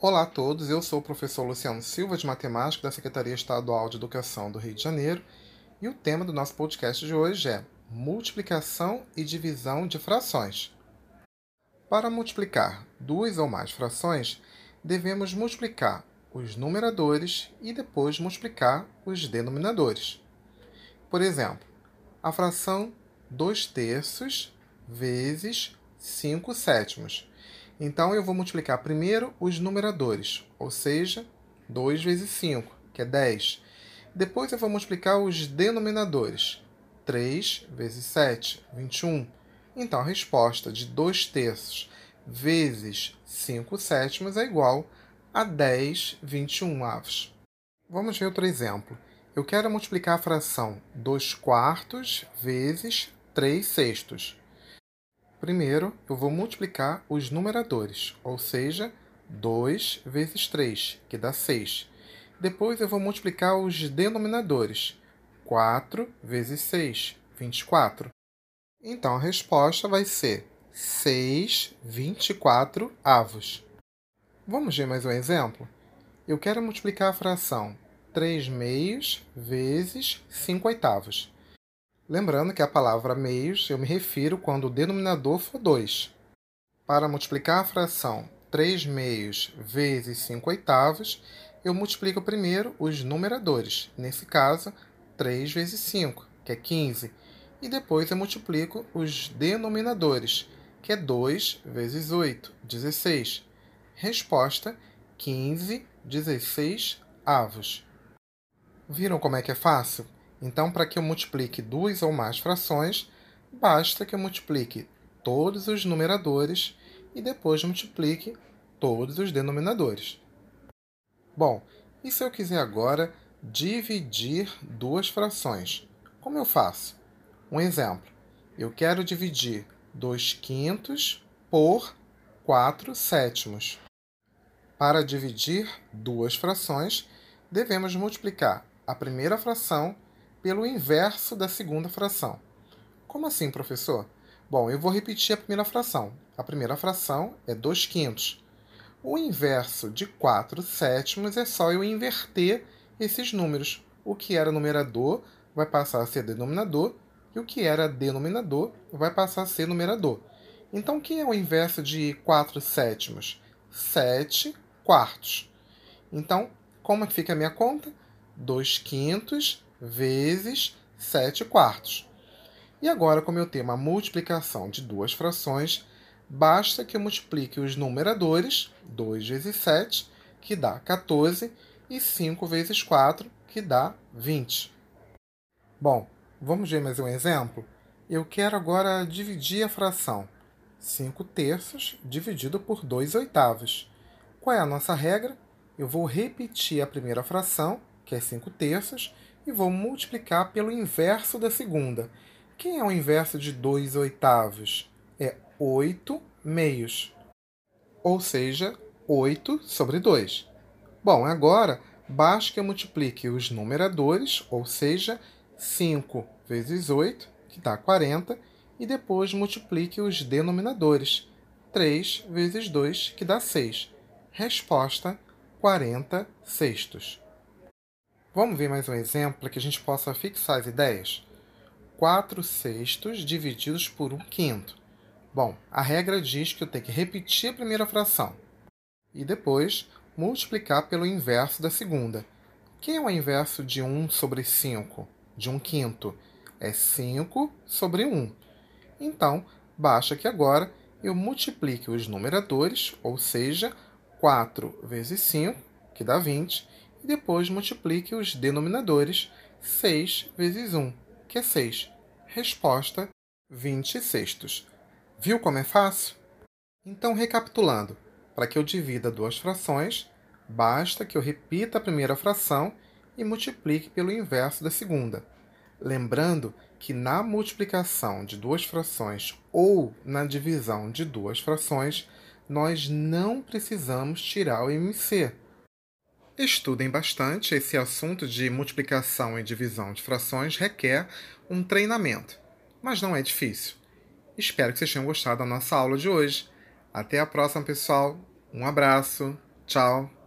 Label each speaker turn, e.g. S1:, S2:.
S1: Olá a todos, eu sou o professor Luciano Silva de Matemática da Secretaria Estadual de Educação do Rio de Janeiro e o tema do nosso podcast de hoje é multiplicação e divisão de frações. Para multiplicar duas ou mais frações, devemos multiplicar os numeradores e depois multiplicar os denominadores. Por exemplo, a fração 2 terços vezes 5 sétimos. Então, eu vou multiplicar primeiro os numeradores, ou seja, 2 vezes 5, que é 10. Depois, eu vou multiplicar os denominadores, 3 vezes 7, 21. Então, a resposta de 2 terços vezes 5 sétimos é igual a 10 21 avos. Vamos ver outro exemplo. Eu quero multiplicar a fração 2 quartos vezes 3 sextos. Primeiro, eu vou multiplicar os numeradores, ou seja, 2 vezes 3, que dá 6. Depois, eu vou multiplicar os denominadores, 4 vezes 6, 24. Então, a resposta vai ser 6 24 avos. Vamos ver mais um exemplo? Eu quero multiplicar a fração 3 meios vezes 5 oitavos. Lembrando que a palavra meios eu me refiro quando o denominador for 2. Para multiplicar a fração 3 meios vezes 5 oitavos, eu multiplico primeiro os numeradores, nesse caso, 3 vezes 5, que é 15, e depois eu multiplico os denominadores, que é 2 vezes 8, 16. Resposta: 15, 16 avos. Viram como é que é fácil? Então, para que eu multiplique duas ou mais frações, basta que eu multiplique todos os numeradores e depois multiplique todos os denominadores. Bom, e se eu quiser agora dividir duas frações? Como eu faço? Um exemplo. Eu quero dividir 2 quintos por 4 sétimos. Para dividir duas frações, devemos multiplicar a primeira fração pelo inverso da segunda fração. Como assim, professor? Bom, eu vou repetir a primeira fração. A primeira fração é 2 quintos. O inverso de 4 sétimos é só eu inverter esses números. O que era numerador vai passar a ser denominador e o que era denominador vai passar a ser numerador. Então, quem é o inverso de 4 sétimos? 7 quartos. Então, como é que fica a minha conta? 2 quintos vezes 7 quartos. E agora, como eu tenho uma multiplicação de duas frações, basta que eu multiplique os numeradores, 2 vezes 7, que dá 14, e 5 vezes 4, que dá 20. Bom, vamos ver mais um exemplo? Eu quero agora dividir a fração 5 terços dividido por 2 oitavos. Qual é a nossa regra? Eu vou repetir a primeira fração, que é 5 terços, e vou multiplicar pelo inverso da segunda. Quem é o inverso de 2 oitavos? É 8 meios, ou seja, 8 sobre 2. Bom, agora basta que eu multiplique os numeradores, ou seja, 5 vezes 8, que dá 40, e depois multiplique os denominadores, 3 vezes 2, que dá 6. Resposta: 40 sextos. Vamos ver mais um exemplo para que a gente possa fixar as ideias? 4 sextos divididos por 1 quinto. Bom, a regra diz que eu tenho que repetir a primeira fração e depois multiplicar pelo inverso da segunda. Quem é o inverso de 1 sobre 5? De 1 quinto? É 5 sobre 1. Então, basta que agora eu multiplique os numeradores, ou seja, 4 vezes 5, que dá 20, e depois multiplique os denominadores 6 vezes 1, que é 6. Resposta: 20 sextos. Viu como é fácil? Então, recapitulando, para que eu divida duas frações, basta que eu repita a primeira fração e multiplique pelo inverso da segunda. Lembrando que na multiplicação de duas frações ou na divisão de duas frações, nós não precisamos tirar o MC Estudem bastante, esse assunto de multiplicação e divisão de frações requer um treinamento, mas não é difícil. Espero que vocês tenham gostado da nossa aula de hoje. Até a próxima, pessoal. Um abraço. Tchau!